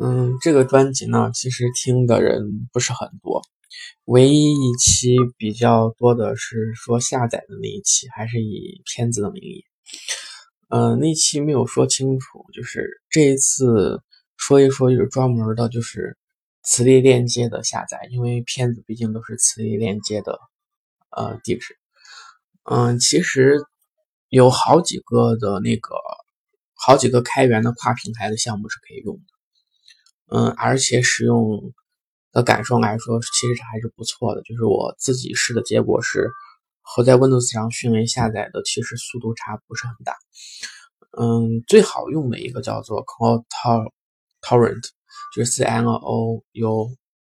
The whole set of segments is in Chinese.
嗯，这个专辑呢，其实听的人不是很多，唯一一期比较多的是说下载的那一期，还是以片子的名义。嗯，那期没有说清楚，就是这一次说一说，就是专门的，就是磁力链接的下载，因为片子毕竟都是磁力链接的呃地址。嗯，其实有好几个的那个，好几个开源的跨平台的项目是可以用的。嗯，而且使用的感受来说，其实还是不错的。就是我自己试的结果是，和在 Windows 上迅雷下载的其实速度差不是很大。嗯，最好用的一个叫做 Cloud Torrent，就是 C N O U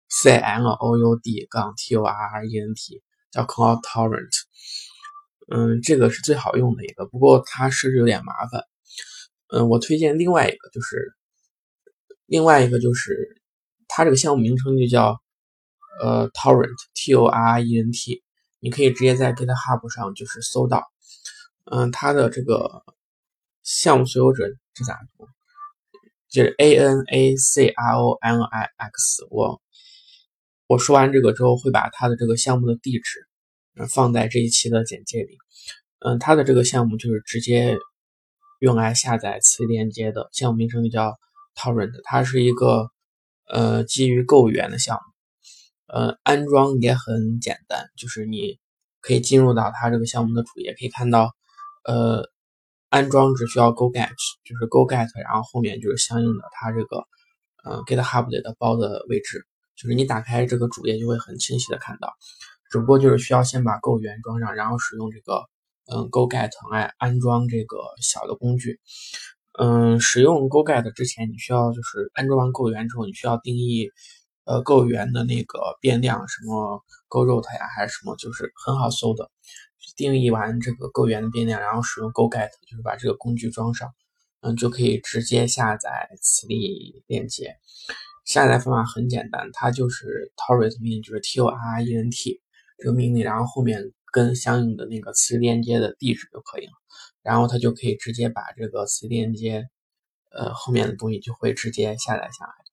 C N O U D 杠 T O R R E N T，叫 Cloud Torrent。嗯，这个是最好用的一个，不过它设置有点麻烦。嗯，我推荐另外一个，就是。另外一个就是，它这个项目名称就叫呃 Torrent T O R E N T，你可以直接在 GitHub 上就是搜到，嗯，它的这个项目所有者这咋读？就是 A N A C R O N I X。我我说完这个之后，会把它的这个项目的地址放在这一期的简介里。嗯，它的这个项目就是直接用来下载磁力链接的，项目名称就叫。Torrent，它是一个呃基于 Go 语言的项目，呃安装也很简单，就是你可以进入到它这个项目的主页，可以看到呃安装只需要 Go Get，就是 Go Get，然后后面就是相应的它这个呃 GitHub 里的包的位置，就是你打开这个主页就会很清晰的看到，只不过就是需要先把 Go 语言装上，然后使用这个嗯 Go Get 来安装这个小的工具。嗯，使用 Go Get 之前，你需要就是安装完 Go 源之后，你需要定义呃 Go 源的那个变量，什么 Go Root 呀，还是什么，就是很好搜的。定义完这个 Go 源的变量，然后使用 Go Get，就是把这个工具装上，嗯，就可以直接下载磁力链接。下载方法很简单，它就是 Torrent 命令，就是 T O R E N T 这个命令，然后后面跟相应的那个磁链接的地址就可以了。然后它就可以直接把这个磁链接，呃，后面的东西就会直接下载下来。